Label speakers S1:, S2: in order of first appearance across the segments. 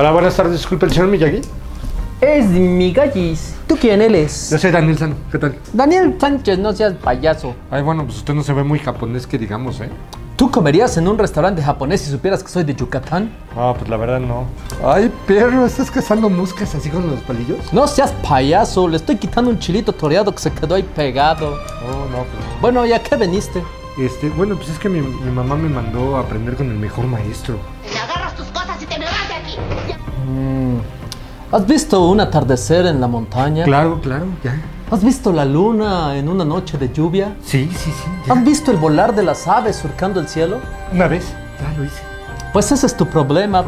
S1: Hola, buenas tardes. Disculpe, el señor Miyagi.
S2: Es mi gallis. ¿Tú quién eres?
S1: Yo soy Daniel Sano. ¿Qué tal?
S2: Daniel Sánchez, no seas payaso.
S1: Ay, bueno, pues usted no se ve muy japonés que digamos, ¿eh?
S2: ¿Tú comerías en un restaurante japonés si supieras que soy de Yucatán?
S1: Ah, pues la verdad no. Ay, perro, ¿estás cazando moscas así con los palillos?
S2: No seas payaso, le estoy quitando un chilito toreado que se quedó ahí pegado.
S1: Oh, no, pues no.
S2: Bueno, ¿y a qué veniste?
S1: Este, bueno, pues es que mi, mi mamá me mandó a aprender con el mejor maestro.
S2: ¿Has visto un atardecer en la montaña?
S1: Claro, claro, ya.
S2: ¿Has visto la luna en una noche de lluvia?
S1: Sí, sí, sí. ya.
S2: ¿Has visto el volar de las aves surcando el cielo?
S1: Una vez, ya lo hice.
S2: Pues ese es tu problema,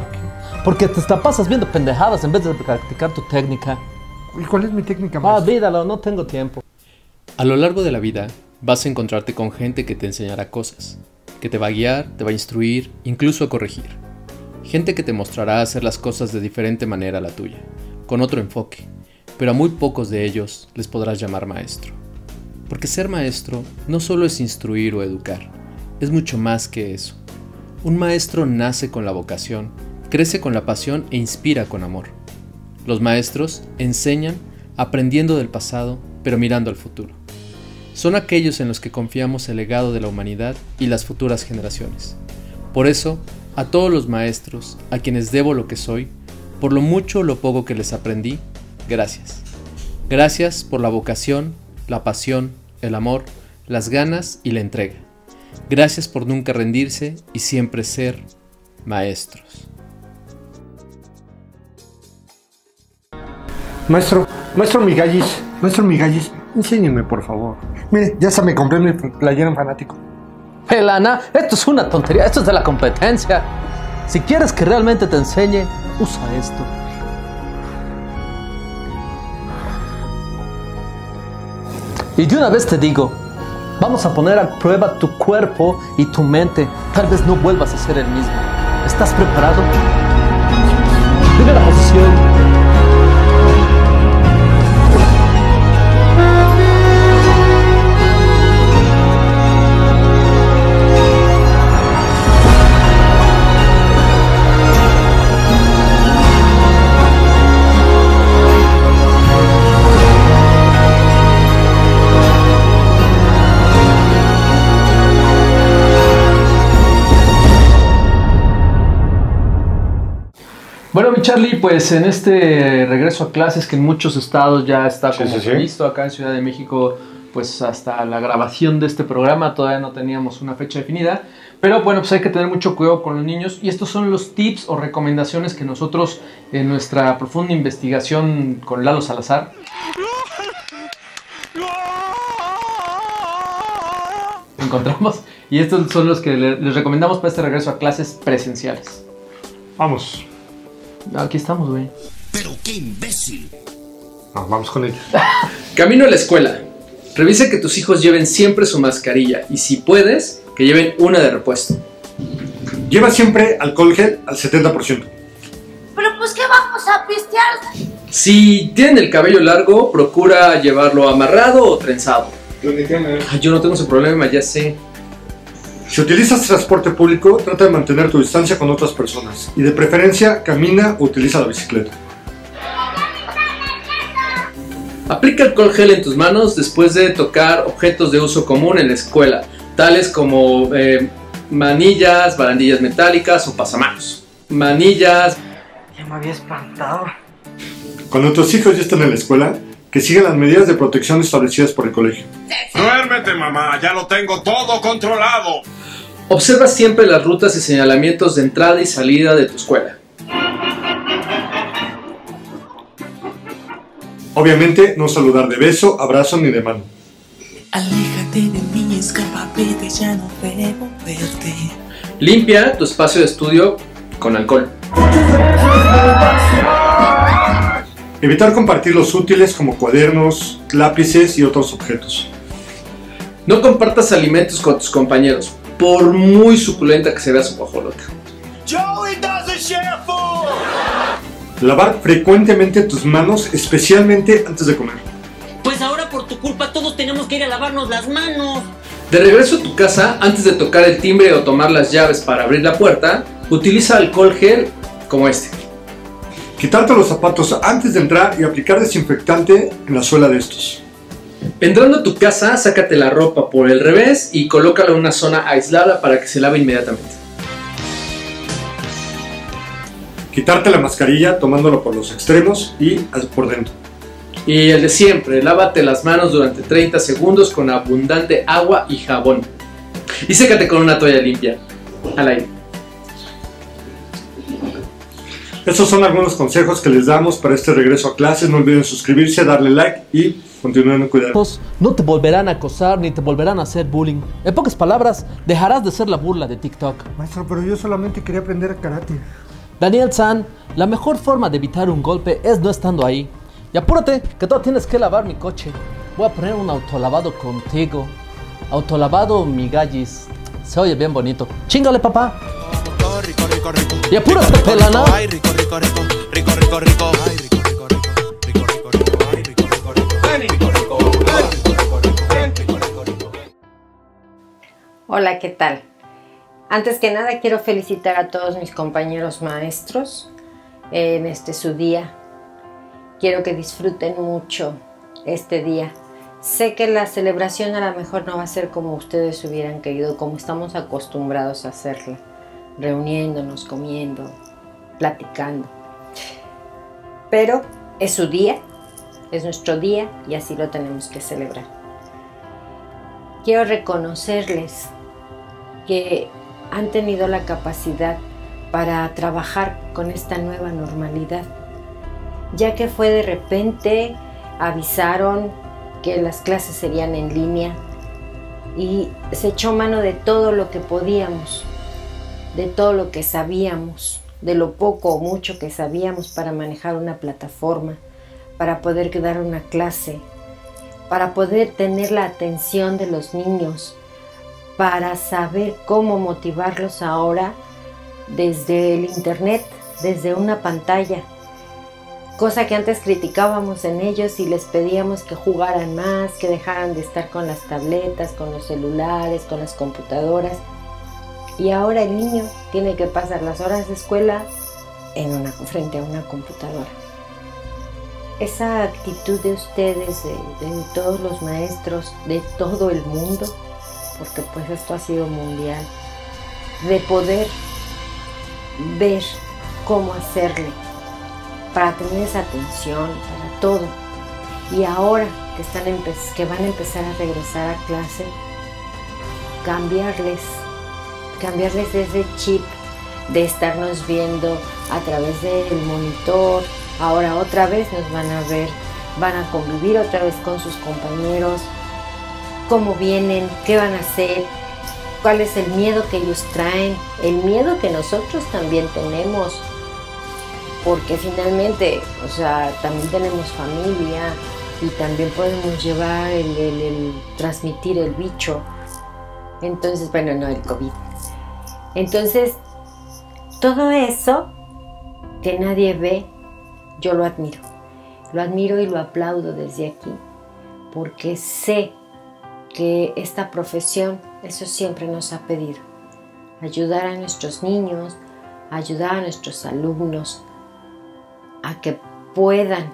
S2: porque te la pasas viendo pendejadas en vez de practicar tu técnica.
S1: ¿Y cuál es mi técnica,
S2: Ah,
S1: maestro?
S2: olvídalo, no tengo tiempo.
S3: A lo largo de la vida vas a encontrarte con gente que te enseñará cosas, que te va a guiar, te va a instruir, incluso a corregir. Gente que te mostrará hacer las cosas de diferente manera a la tuya, con otro enfoque, pero a muy pocos de ellos les podrás llamar maestro. Porque ser maestro no solo es instruir o educar, es mucho más que eso. Un maestro nace con la vocación, crece con la pasión e inspira con amor. Los maestros enseñan aprendiendo del pasado, pero mirando al futuro. Son aquellos en los que confiamos el legado de la humanidad y las futuras generaciones. Por eso, a todos los maestros, a quienes debo lo que soy, por lo mucho o lo poco que les aprendí, gracias. Gracias por la vocación, la pasión, el amor, las ganas y la entrega. Gracias por nunca rendirse y siempre ser maestros.
S1: Maestro, maestro Migallis, maestro Migallis, enséñeme, por favor. Mire, ya se me compré mi playera en fanático.
S2: Pelana, esto es una tontería, esto es de la competencia. Si quieres que realmente te enseñe, usa esto. Y de una vez te digo, vamos a poner a prueba tu cuerpo y tu mente. Tal vez no vuelvas a ser el mismo. ¿Estás preparado? Primera posición. Charlie, pues en este regreso a clases que en muchos estados ya está como
S1: sí, sí.
S2: previsto, acá en Ciudad de México, pues hasta la grabación de este programa todavía no teníamos una fecha definida. Pero bueno, pues hay que tener mucho cuidado con los niños y estos son los tips o recomendaciones que nosotros en nuestra profunda investigación con Lalo Salazar encontramos y estos son los que le- les recomendamos para este regreso a clases presenciales.
S1: Vamos.
S2: Aquí estamos, güey.
S4: Pero qué imbécil.
S1: No, vamos con ellos.
S3: Camino a la escuela. Revisa que tus hijos lleven siempre su mascarilla y si puedes, que lleven una de repuesto.
S1: Lleva siempre alcohol gel al 70%.
S5: Pero pues, ¿qué vamos a pistear?
S3: Si tienen el cabello largo, procura llevarlo amarrado o trenzado. Ay, yo no tengo ese problema, ya sé.
S1: Si utilizas transporte público, trata de mantener tu distancia con otras personas y de preferencia camina o utiliza la bicicleta.
S3: Aplica alcohol gel en tus manos después de tocar objetos de uso común en la escuela, tales como eh, manillas, barandillas metálicas o pasamanos. Manillas,
S6: Ya me había espantado.
S1: Cuando tus hijos ya están en la escuela, que sigan las medidas de protección establecidas por el colegio.
S4: Duérmete, mamá. Ya lo tengo todo controlado.
S3: Observa siempre las rutas y señalamientos de entrada y salida de tu escuela.
S1: Obviamente, no saludar de beso, abrazo ni de mano.
S7: Aléjate de mí, escapapete, ya no debo verte.
S3: Limpia tu espacio de estudio con alcohol.
S1: Evitar compartir los útiles como cuadernos, lápices y otros objetos.
S3: No compartas alimentos con tus compañeros, por muy suculenta que se vea su pajolota.
S4: Joey doesn't share food.
S1: Lavar frecuentemente tus manos, especialmente antes de comer.
S6: Pues ahora por tu culpa todos tenemos que ir a lavarnos las manos.
S3: De regreso a tu casa, antes de tocar el timbre o tomar las llaves para abrir la puerta, utiliza alcohol gel como este.
S1: Quitarte los zapatos antes de entrar y aplicar desinfectante en la suela de estos.
S2: Entrando a tu casa, sácate la ropa por el revés y colócala en una zona aislada para que se lave inmediatamente.
S1: Quitarte la mascarilla tomándolo por los extremos y por dentro.
S2: Y el de siempre, lávate las manos durante 30 segundos con abundante agua y jabón. Y sécate con una toalla limpia. Al aire.
S1: Estos son algunos consejos que les damos para este regreso a clases. No olviden suscribirse, darle like y continúen cuidando.
S8: No te volverán a acosar ni te volverán a hacer bullying. En pocas palabras, dejarás de ser la burla de TikTok.
S1: Maestro, pero yo solamente quería aprender karate.
S8: Daniel San, la mejor forma de evitar un golpe es no estando ahí. Y apúrate, que tú tienes que lavar mi coche. Voy a poner un autolavado contigo. Autolavado migallis. Se oye bien bonito. Chingale, papá. Y pelana.
S9: Hola, ¿qué tal? Antes que nada quiero felicitar a todos mis compañeros maestros en este su día. Quiero que disfruten mucho este día. Sé que la celebración a lo mejor no va a ser como ustedes hubieran querido, como estamos acostumbrados a hacerla, reuniéndonos, comiendo, platicando. Pero es su día, es nuestro día y así lo tenemos que celebrar. Quiero reconocerles que han tenido la capacidad para trabajar con esta nueva normalidad, ya que fue de repente, avisaron que las clases serían en línea y se echó mano de todo lo que podíamos, de todo lo que sabíamos, de lo poco o mucho que sabíamos para manejar una plataforma, para poder dar una clase, para poder tener la atención de los niños, para saber cómo motivarlos ahora desde el internet, desde una pantalla. Cosa que antes criticábamos en ellos y les pedíamos que jugaran más, que dejaran de estar con las tabletas, con los celulares, con las computadoras. Y ahora el niño tiene que pasar las horas de escuela en frente a una computadora. Esa actitud de ustedes, de, de todos los maestros, de todo el mundo, porque pues esto ha sido mundial, de poder ver cómo hacerle para tener esa atención, para todo. Y ahora que, están que van a empezar a regresar a clase, cambiarles, cambiarles ese chip de estarnos viendo a través del monitor. Ahora otra vez nos van a ver, van a convivir otra vez con sus compañeros, cómo vienen, qué van a hacer, cuál es el miedo que ellos traen, el miedo que nosotros también tenemos, porque finalmente, o sea, también tenemos familia y también podemos llevar el, transmitir el bicho. Entonces, bueno, no el COVID. Entonces, todo eso que nadie ve, yo lo admiro. Lo admiro y lo aplaudo desde aquí, porque sé que esta profesión eso siempre nos ha pedido. Ayudar a nuestros niños, ayudar a nuestros alumnos a que puedan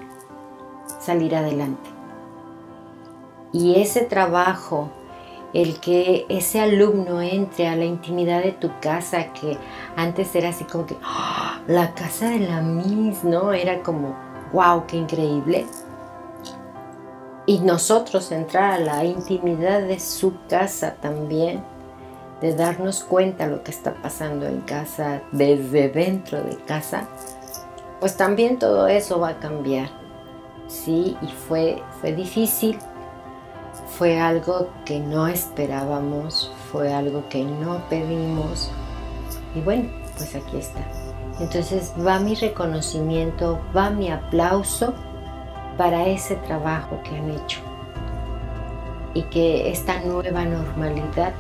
S9: salir adelante. Y ese trabajo, el que ese alumno entre a la intimidad de tu casa, que antes era así como que ¡ah! la casa de la Miss, ¿no? Era como, wow, qué increíble y nosotros entrar a la intimidad de su casa también, de darnos cuenta lo que está pasando en casa, desde dentro de casa, pues también todo eso va a cambiar. Sí, y fue, fue difícil, fue algo que no esperábamos, fue algo que no pedimos, y bueno, pues aquí está. Entonces va mi reconocimiento, va mi aplauso para ese trabajo que han hecho y que esta nueva normalidad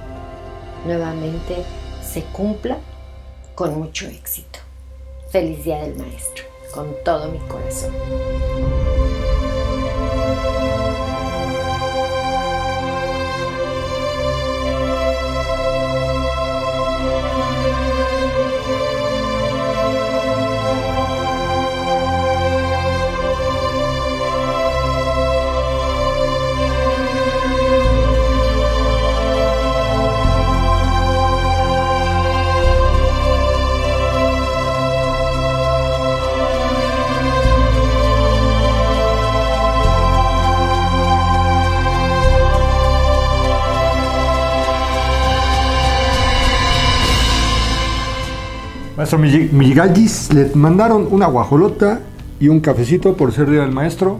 S9: nuevamente se cumpla con mucho éxito. Feliz Día del Maestro, con todo mi corazón.
S1: Maestro Milli- Milligallis, le mandaron una guajolota y un cafecito por ser día del maestro.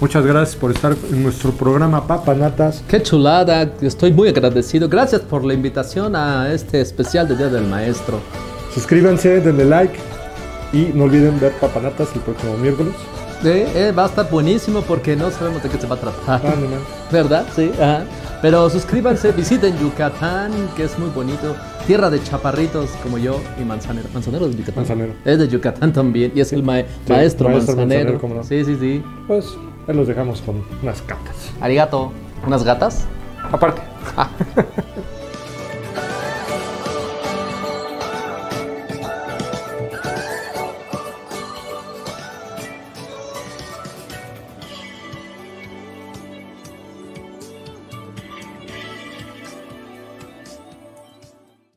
S1: Muchas gracias por estar en nuestro programa Papanatas.
S3: Qué chulada, estoy muy agradecido. Gracias por la invitación a este especial de Día del Maestro.
S1: Suscríbanse, denle like y no olviden ver Papanatas el próximo miércoles.
S3: Eh, eh, va a estar buenísimo porque no sabemos de qué se va a tratar.
S1: Ah, no.
S3: ¿Verdad? Sí. Ajá. Pero suscríbanse, visiten Yucatán, que es muy bonito. Tierra de chaparritos como yo y Manzanero. ¿Manzanero es de Yucatán?
S1: Manzanero.
S3: Es de Yucatán también y es el ma- maestro,
S1: maestro
S3: Manzanero.
S1: Manzanero, no.
S3: Sí, sí, sí.
S1: Pues ahí los dejamos con unas cartas.
S3: Arigato. ¿Unas gatas?
S1: Aparte.